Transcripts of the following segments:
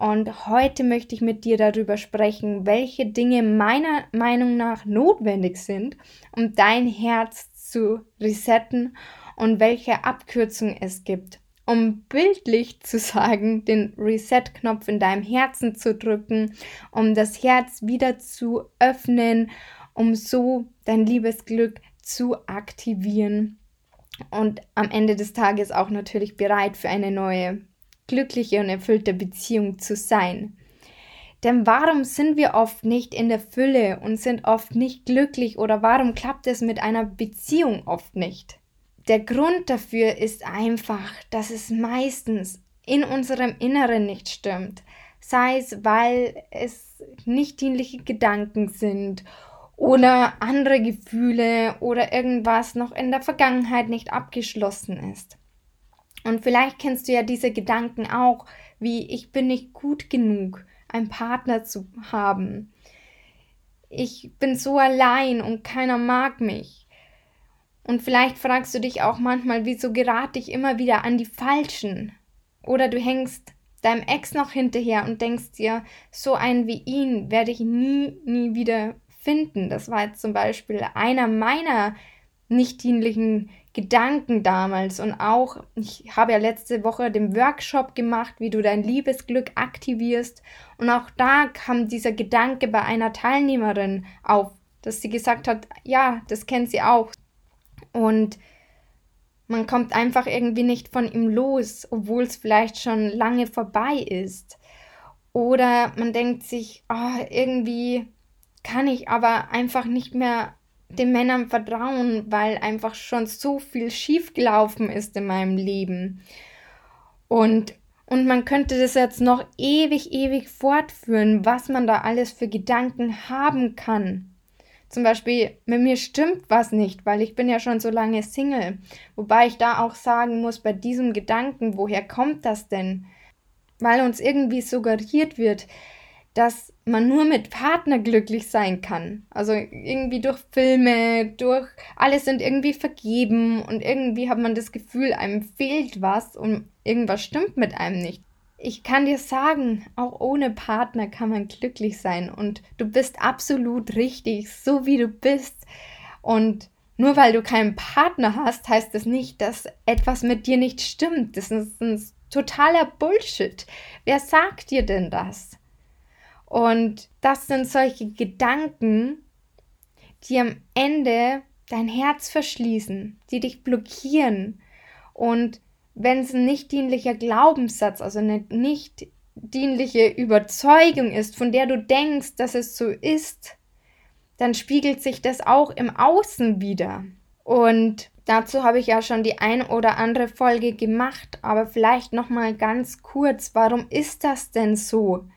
Und heute möchte ich mit dir darüber sprechen, welche Dinge meiner Meinung nach notwendig sind, um dein Herz zu resetten und welche Abkürzung es gibt, um bildlich zu sagen, den Reset-Knopf in deinem Herzen zu drücken, um das Herz wieder zu öffnen, um so dein Liebesglück zu aktivieren. Und am Ende des Tages auch natürlich bereit für eine neue glückliche und erfüllte Beziehung zu sein. Denn warum sind wir oft nicht in der Fülle und sind oft nicht glücklich oder warum klappt es mit einer Beziehung oft nicht? Der Grund dafür ist einfach, dass es meistens in unserem Inneren nicht stimmt. Sei es, weil es nicht dienliche Gedanken sind oder andere Gefühle oder irgendwas noch in der Vergangenheit nicht abgeschlossen ist. Und vielleicht kennst du ja diese Gedanken auch, wie ich bin nicht gut genug, einen Partner zu haben. Ich bin so allein und keiner mag mich. Und vielleicht fragst du dich auch manchmal, wieso gerate ich immer wieder an die Falschen? Oder du hängst deinem Ex noch hinterher und denkst dir, so einen wie ihn werde ich nie, nie wieder finden. Das war jetzt zum Beispiel einer meiner nicht dienlichen Gedanken damals und auch, ich habe ja letzte Woche den Workshop gemacht, wie du dein Liebesglück aktivierst und auch da kam dieser Gedanke bei einer Teilnehmerin auf, dass sie gesagt hat, ja, das kennt sie auch und man kommt einfach irgendwie nicht von ihm los, obwohl es vielleicht schon lange vorbei ist. Oder man denkt sich, oh, irgendwie kann ich aber einfach nicht mehr den Männern vertrauen, weil einfach schon so viel schiefgelaufen ist in meinem Leben. Und, und man könnte das jetzt noch ewig, ewig fortführen, was man da alles für Gedanken haben kann. Zum Beispiel, mit mir stimmt was nicht, weil ich bin ja schon so lange Single. Wobei ich da auch sagen muss, bei diesem Gedanken, woher kommt das denn? Weil uns irgendwie suggeriert wird, dass man nur mit Partner glücklich sein kann. Also irgendwie durch Filme, durch alles sind irgendwie vergeben und irgendwie hat man das Gefühl, einem fehlt was und irgendwas stimmt mit einem nicht. Ich kann dir sagen, auch ohne Partner kann man glücklich sein und du bist absolut richtig, so wie du bist. Und nur weil du keinen Partner hast, heißt das nicht, dass etwas mit dir nicht stimmt. Das ist ein totaler Bullshit. Wer sagt dir denn das? Und das sind solche Gedanken, die am Ende dein Herz verschließen, die dich blockieren. Und wenn es ein nicht dienlicher Glaubenssatz, also eine nicht dienliche Überzeugung ist, von der du denkst, dass es so ist, dann spiegelt sich das auch im Außen wieder. Und dazu habe ich ja schon die ein oder andere Folge gemacht, aber vielleicht noch mal ganz kurz, warum ist das denn so?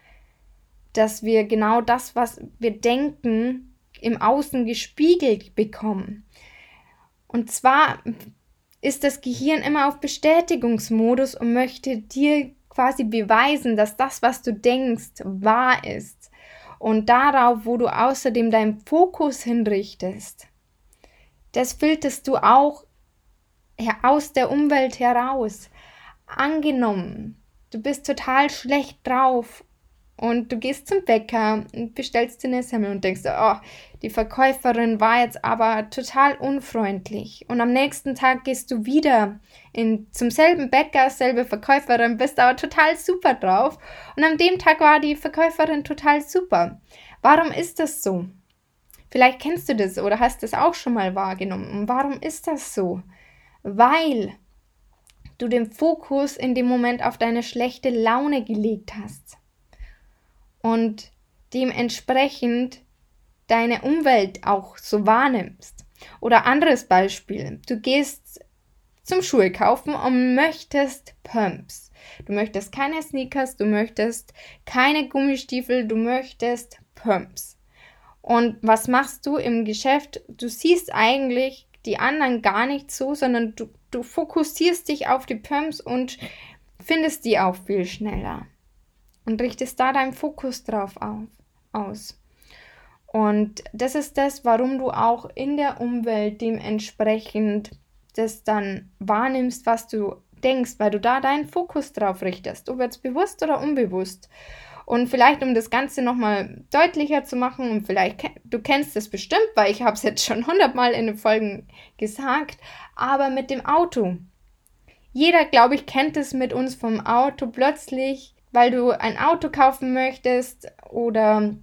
Dass wir genau das, was wir denken, im Außen gespiegelt bekommen. Und zwar ist das Gehirn immer auf Bestätigungsmodus und möchte dir quasi beweisen, dass das, was du denkst, wahr ist. Und darauf, wo du außerdem deinen Fokus hinrichtest, das filterst du auch aus der Umwelt heraus. Angenommen, du bist total schlecht drauf und du gehst zum Bäcker und bestellst dir eine Semmel und denkst, oh, die Verkäuferin war jetzt aber total unfreundlich. Und am nächsten Tag gehst du wieder in, zum selben Bäcker, selbe Verkäuferin, bist aber total super drauf. Und an dem Tag war die Verkäuferin total super. Warum ist das so? Vielleicht kennst du das oder hast das auch schon mal wahrgenommen. Und warum ist das so? Weil du den Fokus in dem Moment auf deine schlechte Laune gelegt hast und dementsprechend deine Umwelt auch so wahrnimmst. Oder anderes Beispiel, du gehst zum Schuhe kaufen und möchtest Pumps. Du möchtest keine Sneakers, du möchtest keine Gummistiefel, du möchtest Pumps. Und was machst du im Geschäft? Du siehst eigentlich die anderen gar nicht so, sondern du, du fokussierst dich auf die Pumps und findest die auch viel schneller. Und richtest da deinen Fokus drauf auf, aus. Und das ist das, warum du auch in der Umwelt dementsprechend das dann wahrnimmst, was du denkst, weil du da deinen Fokus drauf richtest, ob jetzt bewusst oder unbewusst. Und vielleicht, um das Ganze nochmal deutlicher zu machen, und vielleicht, du kennst es bestimmt, weil ich habe es jetzt schon hundertmal in den Folgen gesagt, aber mit dem Auto. Jeder, glaube ich, kennt es mit uns vom Auto plötzlich, weil du ein Auto kaufen möchtest oder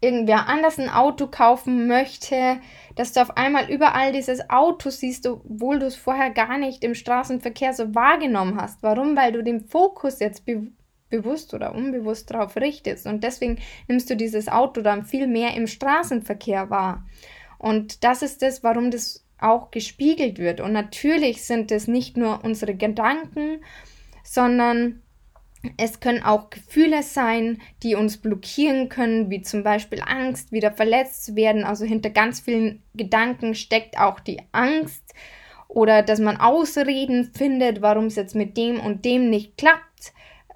irgendwer anders ein Auto kaufen möchte, dass du auf einmal überall dieses Auto siehst, obwohl du es vorher gar nicht im Straßenverkehr so wahrgenommen hast. Warum? Weil du den Fokus jetzt be bewusst oder unbewusst darauf richtest. Und deswegen nimmst du dieses Auto dann viel mehr im Straßenverkehr wahr. Und das ist es, warum das auch gespiegelt wird. Und natürlich sind es nicht nur unsere Gedanken, sondern es können auch Gefühle sein, die uns blockieren können, wie zum Beispiel Angst, wieder verletzt zu werden. Also hinter ganz vielen Gedanken steckt auch die Angst oder dass man Ausreden findet, warum es jetzt mit dem und dem nicht klappt,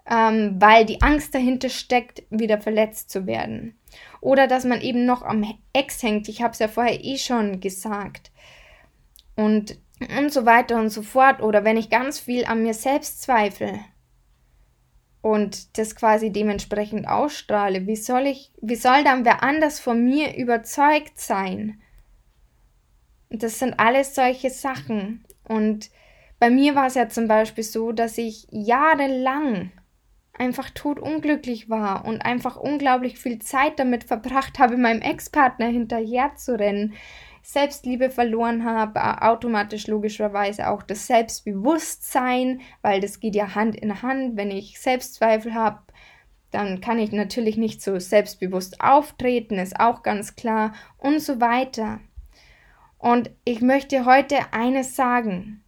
ähm, weil die Angst dahinter steckt, wieder verletzt zu werden. Oder dass man eben noch am Ex hängt. Ich habe es ja vorher eh schon gesagt. Und, und so weiter und so fort. Oder wenn ich ganz viel an mir selbst zweifle und das quasi dementsprechend ausstrahle, wie soll ich, wie soll dann wer anders von mir überzeugt sein? Das sind alles solche Sachen. Und bei mir war es ja zum Beispiel so, dass ich jahrelang einfach totunglücklich war und einfach unglaublich viel Zeit damit verbracht habe, meinem Ex-Partner hinterher zu rennen, Selbstliebe verloren habe, automatisch logischerweise auch das Selbstbewusstsein, weil das geht ja Hand in Hand. Wenn ich Selbstzweifel habe, dann kann ich natürlich nicht so selbstbewusst auftreten, ist auch ganz klar und so weiter. Und ich möchte heute eines sagen.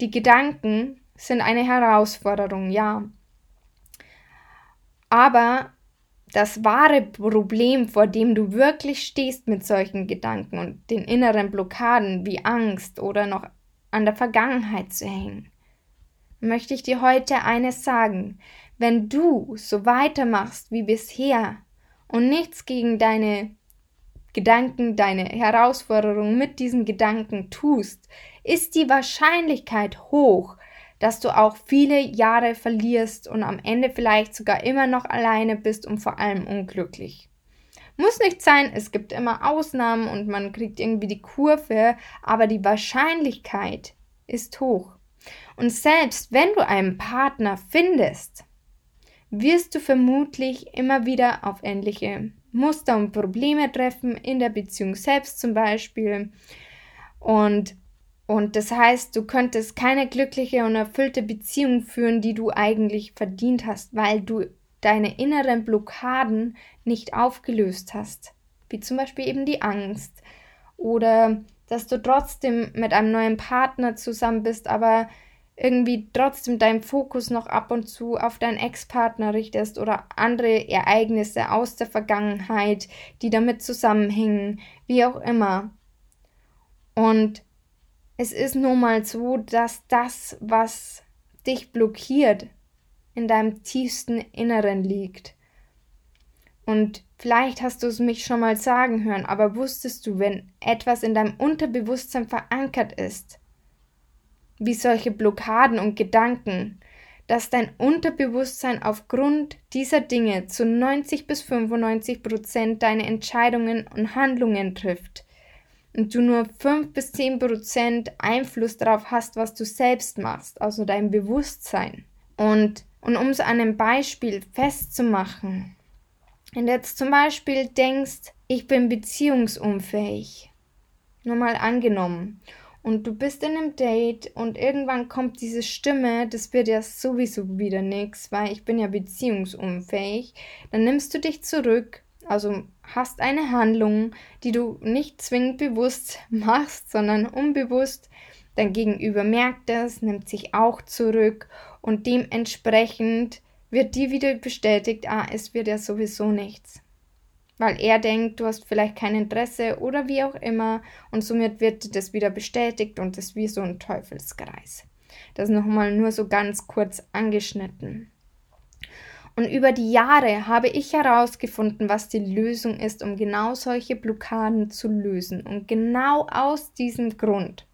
Die Gedanken sind eine Herausforderung, ja. Aber das wahre Problem, vor dem du wirklich stehst mit solchen Gedanken und den inneren Blockaden wie Angst oder noch an der Vergangenheit zu hängen, möchte ich dir heute eines sagen. Wenn du so weitermachst wie bisher und nichts gegen deine Gedanken, deine Herausforderungen mit diesen Gedanken tust, ist die Wahrscheinlichkeit hoch, dass du auch viele Jahre verlierst und am Ende vielleicht sogar immer noch alleine bist und vor allem unglücklich. Muss nicht sein, es gibt immer Ausnahmen und man kriegt irgendwie die Kurve, aber die Wahrscheinlichkeit ist hoch. Und selbst wenn du einen Partner findest, wirst du vermutlich immer wieder auf ähnliche Muster und Probleme treffen, in der Beziehung selbst zum Beispiel. Und und das heißt, du könntest keine glückliche und erfüllte Beziehung führen, die du eigentlich verdient hast, weil du deine inneren Blockaden nicht aufgelöst hast. Wie zum Beispiel eben die Angst. Oder dass du trotzdem mit einem neuen Partner zusammen bist, aber irgendwie trotzdem deinen Fokus noch ab und zu auf deinen Ex-Partner richtest oder andere Ereignisse aus der Vergangenheit, die damit zusammenhängen, wie auch immer. Und es ist nun mal so, dass das, was dich blockiert, in deinem tiefsten Inneren liegt. Und vielleicht hast du es mich schon mal sagen hören, aber wusstest du, wenn etwas in deinem Unterbewusstsein verankert ist, wie solche Blockaden und Gedanken, dass dein Unterbewusstsein aufgrund dieser Dinge zu 90 bis 95 Prozent deine Entscheidungen und Handlungen trifft und du nur 5 bis 10 Prozent Einfluss darauf hast, was du selbst machst, also dein Bewusstsein. Und, und um es an einem Beispiel festzumachen, wenn du jetzt zum Beispiel denkst, ich bin beziehungsunfähig, nur mal angenommen, und du bist in einem Date und irgendwann kommt diese Stimme, das wird ja sowieso wieder nichts, weil ich bin ja beziehungsunfähig, dann nimmst du dich zurück also hast eine Handlung, die du nicht zwingend bewusst machst, sondern unbewusst Dein Gegenüber merkt es, nimmt sich auch zurück und dementsprechend wird dir wieder bestätigt, ah, es wird ja sowieso nichts. Weil er denkt, du hast vielleicht kein Interesse oder wie auch immer und somit wird das wieder bestätigt und das ist wie so ein Teufelskreis. Das nochmal nur so ganz kurz angeschnitten. Und über die Jahre habe ich herausgefunden, was die Lösung ist, um genau solche Blockaden zu lösen. Und genau aus diesem Grund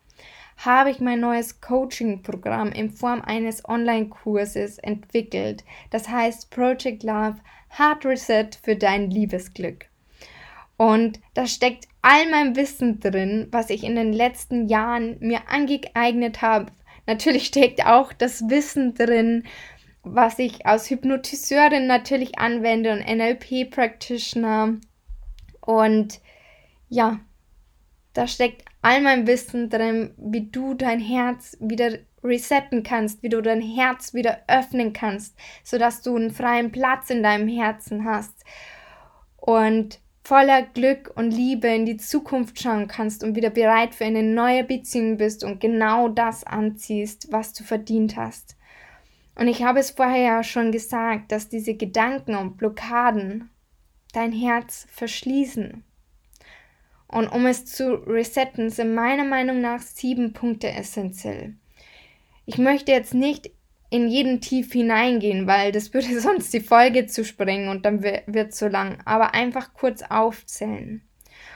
habe ich mein neues Coaching-Programm in Form eines Online-Kurses entwickelt. Das heißt Project Love Hard Reset für dein Liebesglück. Und da steckt all mein Wissen drin, was ich in den letzten Jahren mir angeeignet habe. Natürlich steckt auch das Wissen drin, was ich als Hypnotiseurin natürlich anwende und NLP-Practitioner. Und ja, da steckt all mein Wissen drin, wie du dein Herz wieder resetten kannst, wie du dein Herz wieder öffnen kannst, sodass du einen freien Platz in deinem Herzen hast und voller Glück und Liebe in die Zukunft schauen kannst und wieder bereit für eine neue Beziehung bist und genau das anziehst, was du verdient hast. Und ich habe es vorher ja schon gesagt, dass diese Gedanken und Blockaden dein Herz verschließen. Und um es zu resetten, sind meiner Meinung nach sieben Punkte essentiell. Ich möchte jetzt nicht in jeden tief hineingehen, weil das würde sonst die Folge zu sprengen und dann wird es zu lang. Aber einfach kurz aufzählen.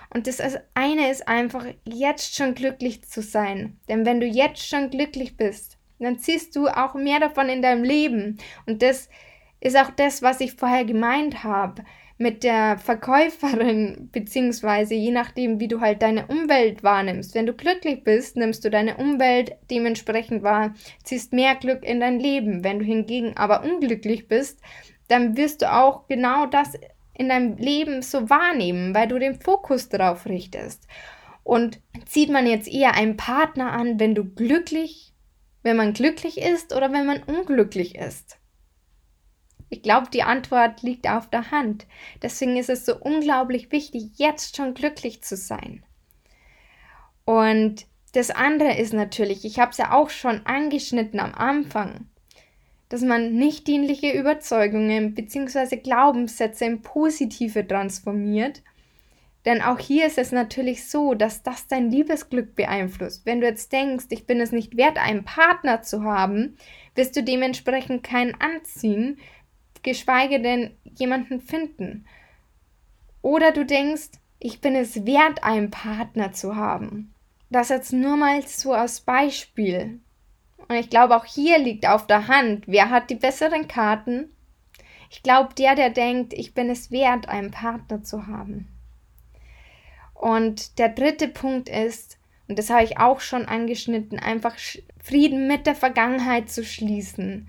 Und das eine ist einfach, jetzt schon glücklich zu sein. Denn wenn du jetzt schon glücklich bist, dann ziehst du auch mehr davon in deinem Leben. Und das ist auch das, was ich vorher gemeint habe mit der Verkäuferin, beziehungsweise je nachdem, wie du halt deine Umwelt wahrnimmst. Wenn du glücklich bist, nimmst du deine Umwelt dementsprechend wahr, ziehst mehr Glück in dein Leben. Wenn du hingegen aber unglücklich bist, dann wirst du auch genau das in deinem Leben so wahrnehmen, weil du den Fokus darauf richtest. Und zieht man jetzt eher einen Partner an, wenn du glücklich wenn man glücklich ist oder wenn man unglücklich ist? Ich glaube, die Antwort liegt auf der Hand. Deswegen ist es so unglaublich wichtig, jetzt schon glücklich zu sein. Und das andere ist natürlich, ich habe es ja auch schon angeschnitten am Anfang, dass man nicht dienliche Überzeugungen bzw. Glaubenssätze in positive transformiert denn auch hier ist es natürlich so, dass das dein Liebesglück beeinflusst. Wenn du jetzt denkst, ich bin es nicht wert, einen Partner zu haben, wirst du dementsprechend keinen anziehen, geschweige denn jemanden finden. Oder du denkst, ich bin es wert, einen Partner zu haben. Das jetzt nur mal so als Beispiel. Und ich glaube, auch hier liegt auf der Hand, wer hat die besseren Karten? Ich glaube, der, der denkt, ich bin es wert, einen Partner zu haben. Und der dritte Punkt ist, und das habe ich auch schon angeschnitten, einfach Frieden mit der Vergangenheit zu schließen.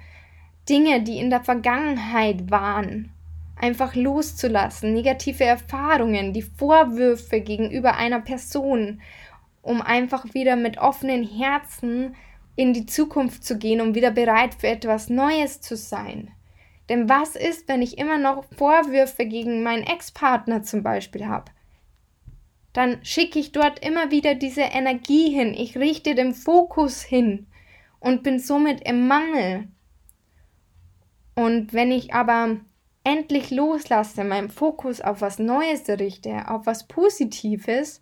Dinge, die in der Vergangenheit waren, einfach loszulassen, negative Erfahrungen, die Vorwürfe gegenüber einer Person, um einfach wieder mit offenen Herzen in die Zukunft zu gehen, um wieder bereit für etwas Neues zu sein. Denn was ist, wenn ich immer noch Vorwürfe gegen meinen Ex-Partner zum Beispiel habe? Dann schicke ich dort immer wieder diese Energie hin. Ich richte den Fokus hin und bin somit im Mangel. Und wenn ich aber endlich loslasse, meinen Fokus auf was Neues richte, auf was Positives,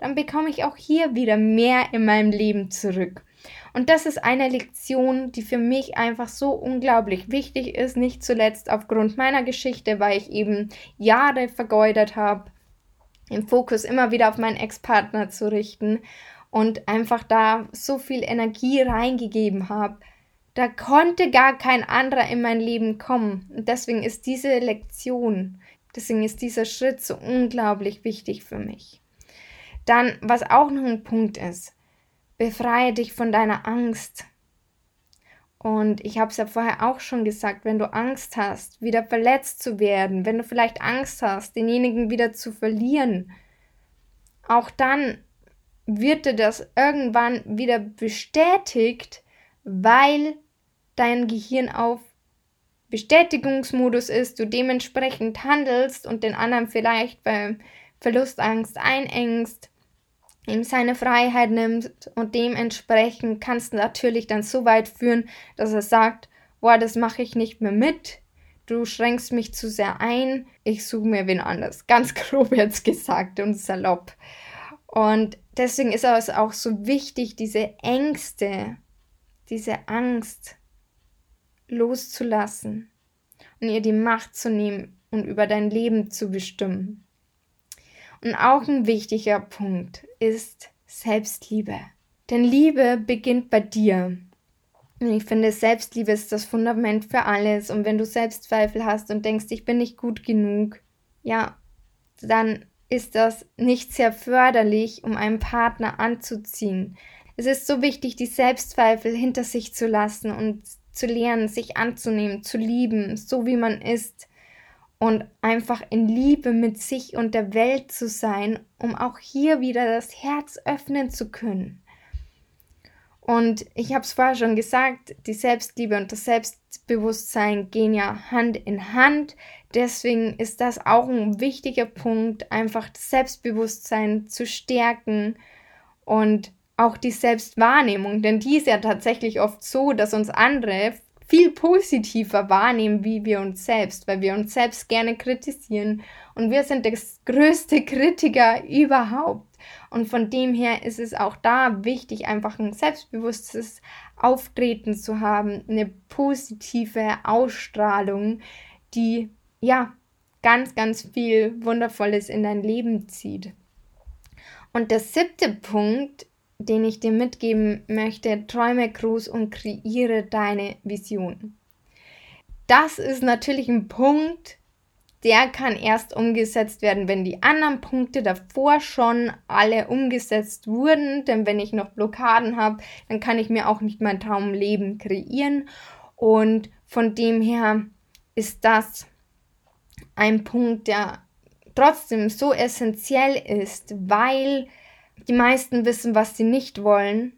dann bekomme ich auch hier wieder mehr in meinem Leben zurück. Und das ist eine Lektion, die für mich einfach so unglaublich wichtig ist, nicht zuletzt aufgrund meiner Geschichte, weil ich eben Jahre vergeudet habe den Fokus immer wieder auf meinen Ex-Partner zu richten und einfach da so viel Energie reingegeben habe. Da konnte gar kein anderer in mein Leben kommen. Und deswegen ist diese Lektion, deswegen ist dieser Schritt so unglaublich wichtig für mich. Dann, was auch noch ein Punkt ist, befreie dich von deiner Angst. Und ich habe es ja vorher auch schon gesagt, wenn du Angst hast, wieder verletzt zu werden, wenn du vielleicht Angst hast, denjenigen wieder zu verlieren, auch dann wird dir das irgendwann wieder bestätigt, weil dein Gehirn auf Bestätigungsmodus ist, du dementsprechend handelst und den anderen vielleicht beim Verlustangst einengst ihm seine Freiheit nimmt und dementsprechend kann es natürlich dann so weit führen, dass er sagt, boah, das mache ich nicht mehr mit, du schränkst mich zu sehr ein, ich suche mir wen anders. Ganz grob jetzt gesagt und salopp. Und deswegen ist es auch so wichtig, diese Ängste, diese Angst loszulassen und ihr die Macht zu nehmen und über dein Leben zu bestimmen. Und auch ein wichtiger Punkt ist Selbstliebe. Denn Liebe beginnt bei dir. Und ich finde, Selbstliebe ist das Fundament für alles. Und wenn du Selbstzweifel hast und denkst, ich bin nicht gut genug, ja, dann ist das nicht sehr förderlich, um einen Partner anzuziehen. Es ist so wichtig, die Selbstzweifel hinter sich zu lassen und zu lernen, sich anzunehmen, zu lieben, so wie man ist und einfach in Liebe mit sich und der Welt zu sein, um auch hier wieder das Herz öffnen zu können. Und ich habe es vorher schon gesagt, die Selbstliebe und das Selbstbewusstsein gehen ja Hand in Hand. Deswegen ist das auch ein wichtiger Punkt, einfach das Selbstbewusstsein zu stärken und auch die Selbstwahrnehmung. Denn die ist ja tatsächlich oft so, dass uns andere viel positiver wahrnehmen, wie wir uns selbst, weil wir uns selbst gerne kritisieren und wir sind das größte Kritiker überhaupt. Und von dem her ist es auch da wichtig, einfach ein selbstbewusstes Auftreten zu haben, eine positive Ausstrahlung, die ja ganz, ganz viel Wundervolles in dein Leben zieht. Und der siebte Punkt den ich dir mitgeben möchte, träume groß und kreiere deine Vision. Das ist natürlich ein Punkt, der kann erst umgesetzt werden, wenn die anderen Punkte davor schon alle umgesetzt wurden. Denn wenn ich noch Blockaden habe, dann kann ich mir auch nicht mein Traumleben kreieren. Und von dem her ist das ein Punkt, der trotzdem so essentiell ist, weil die meisten wissen, was sie nicht wollen,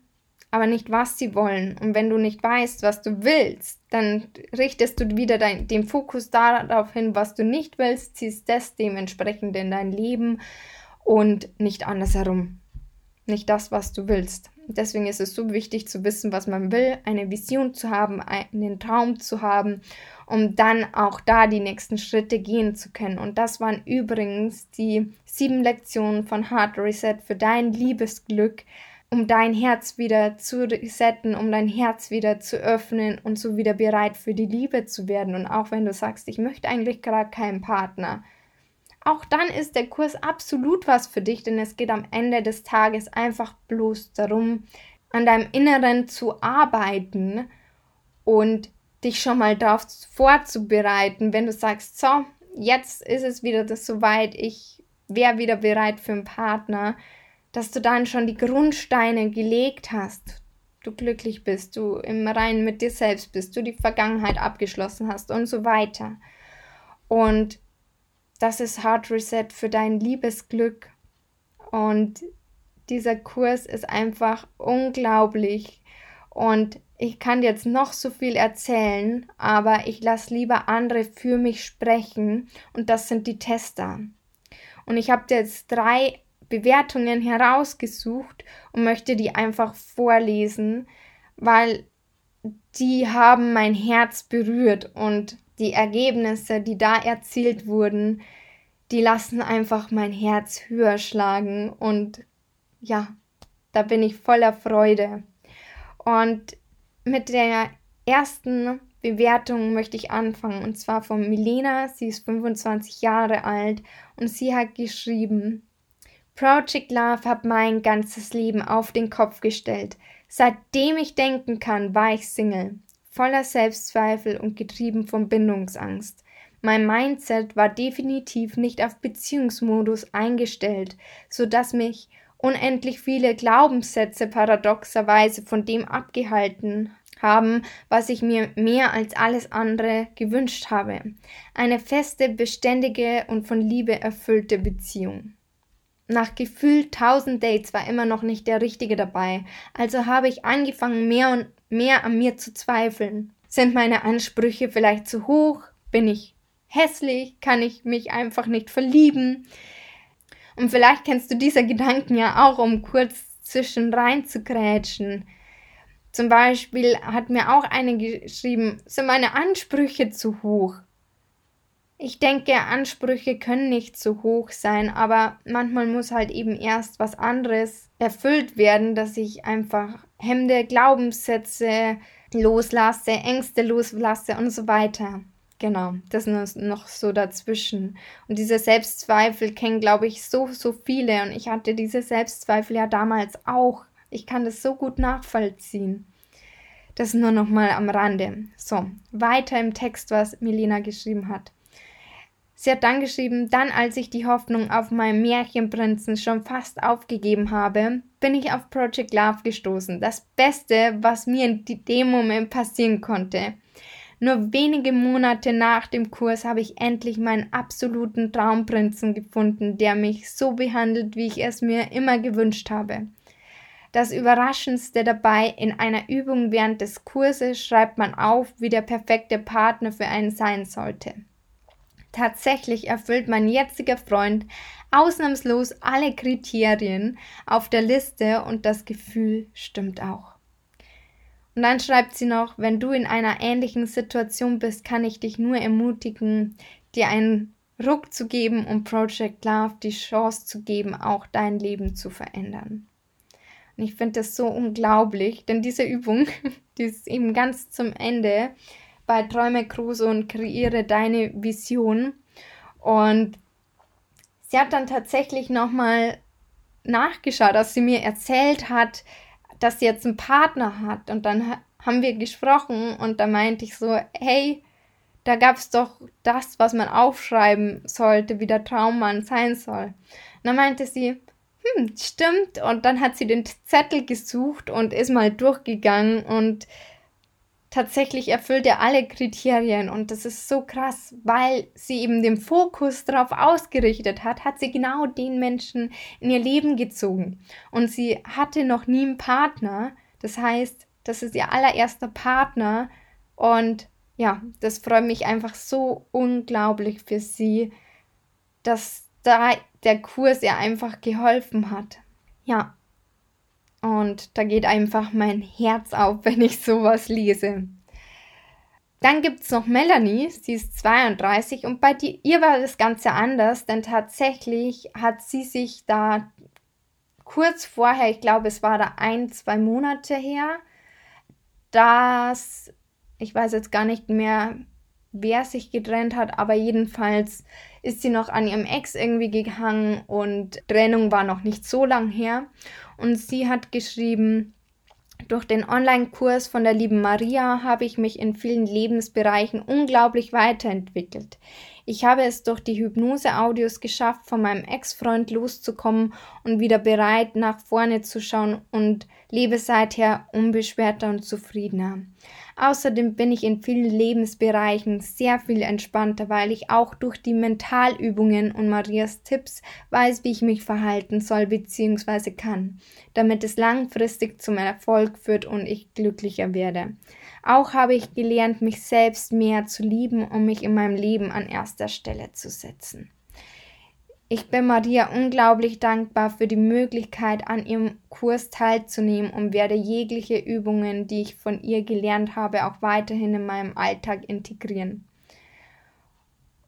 aber nicht, was sie wollen. Und wenn du nicht weißt, was du willst, dann richtest du wieder dein, den Fokus darauf hin, was du nicht willst, ziehst das dementsprechend in dein Leben und nicht andersherum. Nicht das, was du willst. Deswegen ist es so wichtig zu wissen, was man will, eine Vision zu haben, einen Traum zu haben, um dann auch da die nächsten Schritte gehen zu können. Und das waren übrigens die sieben Lektionen von Heart Reset für dein Liebesglück, um dein Herz wieder zu resetten, um dein Herz wieder zu öffnen und so wieder bereit für die Liebe zu werden. Und auch wenn du sagst, ich möchte eigentlich gerade keinen Partner, auch dann ist der Kurs absolut was für dich, denn es geht am Ende des Tages einfach bloß darum, an deinem Inneren zu arbeiten und dich schon mal darauf vorzubereiten, wenn du sagst, so, jetzt ist es wieder das soweit, ich wäre wieder bereit für einen Partner, dass du dann schon die Grundsteine gelegt hast, du glücklich bist, du im Reinen mit dir selbst bist, du die Vergangenheit abgeschlossen hast und so weiter. Und das ist Hard Reset für dein Liebesglück. Und dieser Kurs ist einfach unglaublich. Und ich kann jetzt noch so viel erzählen, aber ich lasse lieber andere für mich sprechen. Und das sind die Tester. Und ich habe jetzt drei Bewertungen herausgesucht und möchte die einfach vorlesen, weil die haben mein Herz berührt und die Ergebnisse, die da erzielt wurden, die lassen einfach mein Herz höher schlagen und ja, da bin ich voller Freude. Und mit der ersten Bewertung möchte ich anfangen und zwar von Milena. Sie ist 25 Jahre alt und sie hat geschrieben: Project Love hat mein ganzes Leben auf den Kopf gestellt. Seitdem ich denken kann, war ich Single voller Selbstzweifel und getrieben von Bindungsangst. Mein Mindset war definitiv nicht auf Beziehungsmodus eingestellt, so dass mich unendlich viele Glaubenssätze paradoxerweise von dem abgehalten haben, was ich mir mehr als alles andere gewünscht habe. Eine feste, beständige und von Liebe erfüllte Beziehung. Nach gefühlt tausend Dates war immer noch nicht der Richtige dabei, also habe ich angefangen, mehr und mehr an mir zu zweifeln. Sind meine Ansprüche vielleicht zu hoch? Bin ich hässlich? Kann ich mich einfach nicht verlieben? Und vielleicht kennst du diese Gedanken ja auch, um kurz zwischen rein zu grätschen. Zum Beispiel hat mir auch eine geschrieben, sind meine Ansprüche zu hoch? Ich denke, Ansprüche können nicht zu hoch sein, aber manchmal muss halt eben erst was anderes erfüllt werden, dass ich einfach Hemde, Glaubenssätze loslasse, Ängste loslasse und so weiter. Genau, das ist noch so dazwischen. Und diese Selbstzweifel kennen, glaube ich, so, so viele. Und ich hatte diese Selbstzweifel ja damals auch. Ich kann das so gut nachvollziehen. Das nur noch mal am Rande. So, weiter im Text, was Melina geschrieben hat. Sie hat dann geschrieben, dann als ich die Hoffnung auf meinen Märchenprinzen schon fast aufgegeben habe, bin ich auf Project Love gestoßen. Das Beste, was mir in dem Moment passieren konnte. Nur wenige Monate nach dem Kurs habe ich endlich meinen absoluten Traumprinzen gefunden, der mich so behandelt, wie ich es mir immer gewünscht habe. Das Überraschendste dabei, in einer Übung während des Kurses schreibt man auf, wie der perfekte Partner für einen sein sollte. Tatsächlich erfüllt mein jetziger Freund ausnahmslos alle Kriterien auf der Liste und das Gefühl stimmt auch. Und dann schreibt sie noch, wenn du in einer ähnlichen Situation bist, kann ich dich nur ermutigen, dir einen Ruck zu geben und Project Love die Chance zu geben, auch dein Leben zu verändern. Und ich finde das so unglaublich, denn diese Übung, die ist eben ganz zum Ende, bei Träume groß und kreiere deine Vision. Und sie hat dann tatsächlich nochmal nachgeschaut, dass sie mir erzählt hat, dass sie jetzt einen Partner hat. Und dann haben wir gesprochen und da meinte ich so, hey, da gab es doch das, was man aufschreiben sollte, wie der Traummann sein soll. Und dann meinte sie, hm, stimmt. Und dann hat sie den Zettel gesucht und ist mal durchgegangen und tatsächlich erfüllt er alle Kriterien und das ist so krass, weil sie eben den Fokus darauf ausgerichtet hat, hat sie genau den Menschen in ihr Leben gezogen. Und sie hatte noch nie einen Partner, das heißt, das ist ihr allererster Partner. Und ja, das freut mich einfach so unglaublich für sie, dass da der Kurs ihr einfach geholfen hat. Ja, und da geht einfach mein Herz auf, wenn ich sowas lese. Dann gibt es noch Melanie, sie ist 32 und bei die, ihr war das Ganze anders, denn tatsächlich hat sie sich da kurz vorher, ich glaube es war da ein, zwei Monate her, dass, ich weiß jetzt gar nicht mehr, wer sich getrennt hat, aber jedenfalls ist sie noch an ihrem Ex irgendwie gehangen und Trennung war noch nicht so lang her. Und sie hat geschrieben, durch den Online-Kurs von der lieben Maria habe ich mich in vielen Lebensbereichen unglaublich weiterentwickelt. Ich habe es durch die Hypnose-Audios geschafft, von meinem Ex-Freund loszukommen und wieder bereit, nach vorne zu schauen und lebe seither unbeschwerter und zufriedener. Außerdem bin ich in vielen Lebensbereichen sehr viel entspannter, weil ich auch durch die Mentalübungen und Marias Tipps weiß, wie ich mich verhalten soll bzw. kann, damit es langfristig zum Erfolg führt und ich glücklicher werde. Auch habe ich gelernt, mich selbst mehr zu lieben und mich in meinem Leben an erster Stelle zu setzen. Ich bin Maria unglaublich dankbar für die Möglichkeit, an ihrem Kurs teilzunehmen und werde jegliche Übungen, die ich von ihr gelernt habe, auch weiterhin in meinem Alltag integrieren.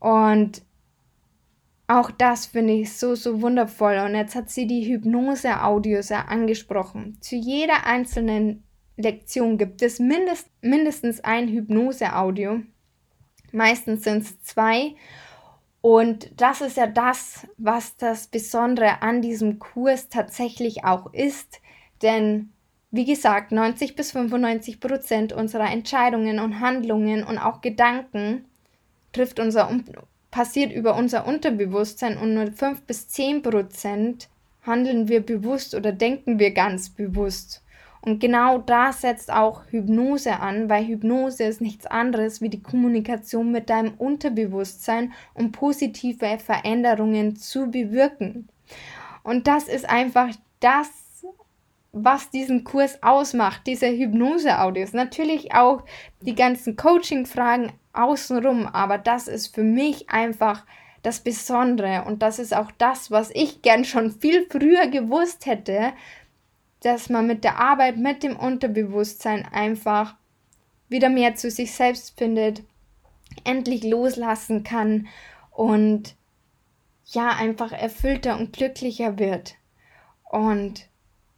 Und auch das finde ich so, so wundervoll. Und jetzt hat sie die Hypnose-Audios angesprochen. Zu jeder einzelnen Lektion gibt es mindest, mindestens ein Hypnose-Audio. Meistens sind es zwei. Und das ist ja das, was das Besondere an diesem Kurs tatsächlich auch ist. Denn, wie gesagt, 90 bis 95 Prozent unserer Entscheidungen und Handlungen und auch Gedanken trifft unser, passiert über unser Unterbewusstsein und nur 5 bis 10 Prozent handeln wir bewusst oder denken wir ganz bewusst. Und genau da setzt auch Hypnose an, weil Hypnose ist nichts anderes wie die Kommunikation mit deinem Unterbewusstsein, um positive Veränderungen zu bewirken. Und das ist einfach das, was diesen Kurs ausmacht, diese Hypnose-Audios. Natürlich auch die ganzen Coaching-Fragen außenrum, aber das ist für mich einfach das Besondere. Und das ist auch das, was ich gern schon viel früher gewusst hätte, dass man mit der Arbeit mit dem Unterbewusstsein einfach wieder mehr zu sich selbst findet, endlich loslassen kann und ja, einfach erfüllter und glücklicher wird. Und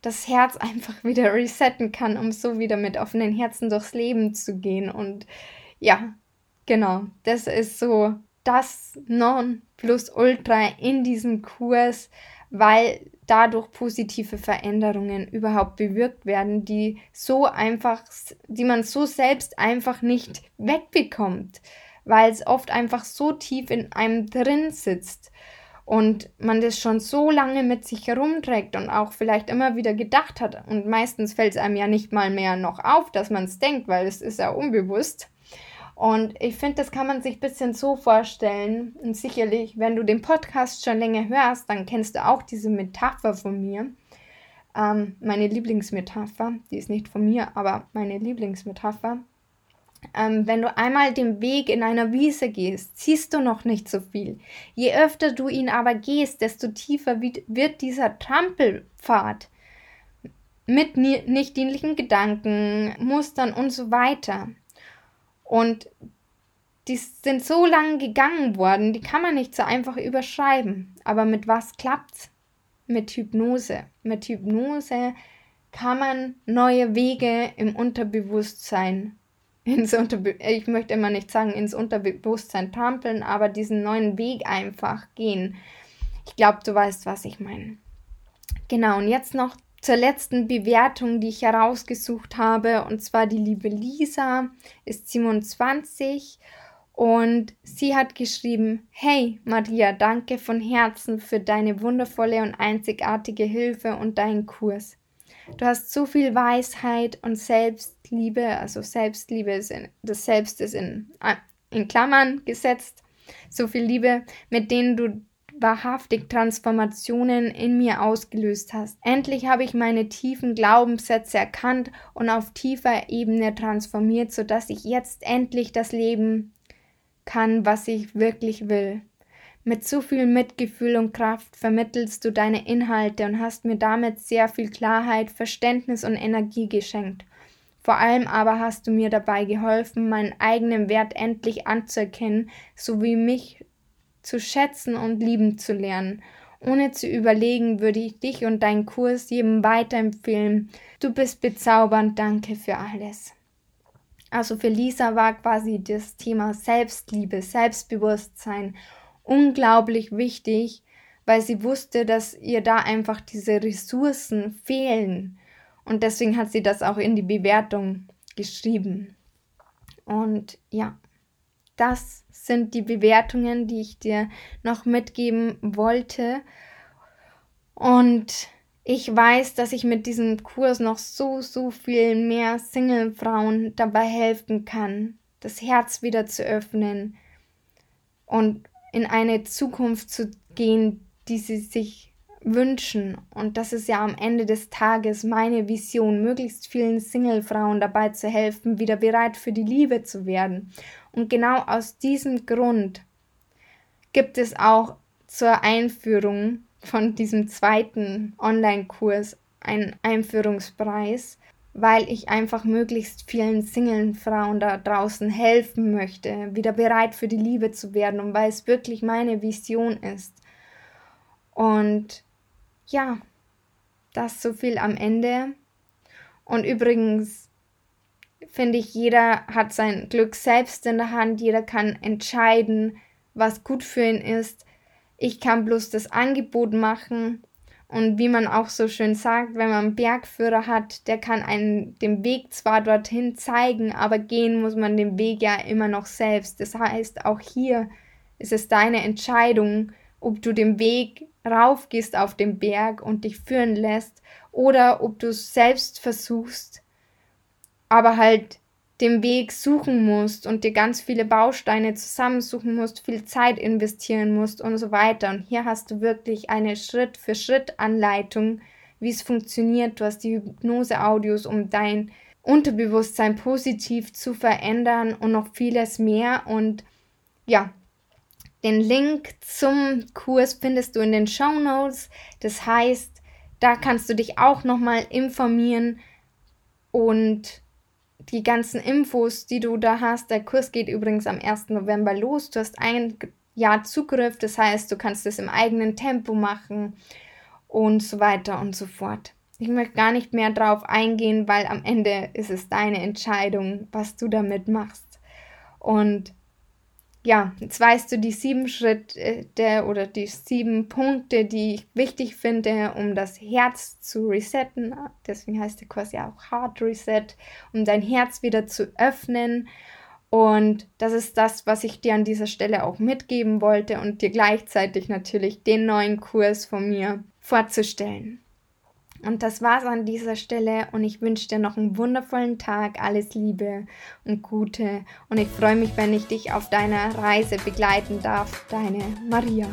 das Herz einfach wieder resetten kann, um so wieder mit offenen Herzen durchs Leben zu gehen. Und ja, genau, das ist so das Non plus Ultra in diesem Kurs, weil dadurch positive Veränderungen überhaupt bewirkt werden, die so einfach, die man so selbst einfach nicht wegbekommt, weil es oft einfach so tief in einem drin sitzt und man das schon so lange mit sich herumträgt und auch vielleicht immer wieder gedacht hat und meistens fällt es einem ja nicht mal mehr noch auf, dass man es denkt, weil es ist ja unbewusst. Und ich finde, das kann man sich ein bisschen so vorstellen. Und sicherlich, wenn du den Podcast schon länger hörst, dann kennst du auch diese Metapher von mir. Ähm, meine Lieblingsmetapher, die ist nicht von mir, aber meine Lieblingsmetapher. Ähm, wenn du einmal den Weg in einer Wiese gehst, siehst du noch nicht so viel. Je öfter du ihn aber gehst, desto tiefer wird dieser Trampelpfad mit nicht dienlichen Gedanken, Mustern und so weiter. Und die sind so lange gegangen worden, die kann man nicht so einfach überschreiben. Aber mit was klappt's? Mit Hypnose. Mit Hypnose kann man neue Wege im Unterbewusstsein ins Unterbe ich möchte immer nicht sagen ins Unterbewusstsein trampeln, aber diesen neuen Weg einfach gehen. Ich glaube, du weißt, was ich meine. Genau, und jetzt noch zur letzten Bewertung, die ich herausgesucht habe. Und zwar die liebe Lisa ist 27 und sie hat geschrieben, Hey Maria, danke von Herzen für deine wundervolle und einzigartige Hilfe und deinen Kurs. Du hast so viel Weisheit und Selbstliebe, also Selbstliebe ist in, das Selbst ist in, in Klammern gesetzt, so viel Liebe, mit denen du wahrhaftig Transformationen in mir ausgelöst hast. Endlich habe ich meine tiefen Glaubenssätze erkannt und auf tiefer Ebene transformiert, sodass ich jetzt endlich das Leben kann, was ich wirklich will. Mit so viel Mitgefühl und Kraft vermittelst du deine Inhalte und hast mir damit sehr viel Klarheit, Verständnis und Energie geschenkt. Vor allem aber hast du mir dabei geholfen, meinen eigenen Wert endlich anzuerkennen, sowie mich zu schätzen und lieben zu lernen. Ohne zu überlegen, würde ich dich und deinen Kurs jedem weiterempfehlen. Du bist bezaubernd, danke für alles. Also für Lisa war quasi das Thema Selbstliebe, Selbstbewusstsein unglaublich wichtig, weil sie wusste, dass ihr da einfach diese Ressourcen fehlen. Und deswegen hat sie das auch in die Bewertung geschrieben. Und ja, sind die Bewertungen, die ich dir noch mitgeben wollte. Und ich weiß, dass ich mit diesem Kurs noch so, so viel mehr Single-Frauen dabei helfen kann, das Herz wieder zu öffnen und in eine Zukunft zu gehen, die sie sich wünschen. Und das ist ja am Ende des Tages meine Vision, möglichst vielen Single-Frauen dabei zu helfen, wieder bereit für die Liebe zu werden. Und genau aus diesem Grund gibt es auch zur Einführung von diesem zweiten Online-Kurs einen Einführungspreis, weil ich einfach möglichst vielen Single-Frauen da draußen helfen möchte, wieder bereit für die Liebe zu werden und weil es wirklich meine Vision ist. Und ja, das so viel am Ende. Und übrigens finde ich, jeder hat sein Glück selbst in der Hand, jeder kann entscheiden, was gut für ihn ist. Ich kann bloß das Angebot machen und wie man auch so schön sagt, wenn man einen Bergführer hat, der kann einen den Weg zwar dorthin zeigen, aber gehen muss man den Weg ja immer noch selbst. Das heißt, auch hier ist es deine Entscheidung, ob du den Weg raufgehst auf den Berg und dich führen lässt oder ob du es selbst versuchst, aber halt den Weg suchen musst und dir ganz viele Bausteine zusammensuchen musst, viel Zeit investieren musst und so weiter. Und hier hast du wirklich eine Schritt-für-Schritt-Anleitung, wie es funktioniert. Du hast die Hypnose-Audios, um dein Unterbewusstsein positiv zu verändern und noch vieles mehr. Und ja, Den Link zum Kurs findest du in den Show Notes. Das heißt, da kannst du dich auch nochmal informieren und die ganzen Infos, die du da hast. Der Kurs geht übrigens am 1. November los. Du hast ein Jahr Zugriff, das heißt, du kannst es im eigenen Tempo machen und so weiter und so fort. Ich möchte gar nicht mehr drauf eingehen, weil am Ende ist es deine Entscheidung, was du damit machst. Und ja, jetzt weißt du die sieben Schritte oder die sieben Punkte, die ich wichtig finde, um das Herz zu resetten. Deswegen heißt der Kurs ja auch Heart Reset, um dein Herz wieder zu öffnen. Und das ist das, was ich dir an dieser Stelle auch mitgeben wollte und dir gleichzeitig natürlich den neuen Kurs von mir vorzustellen. Und das war's an dieser Stelle und ich wünsche dir noch einen wundervollen Tag, alles Liebe und Gute und ich freue mich, wenn ich dich auf deiner Reise begleiten darf. Deine Maria.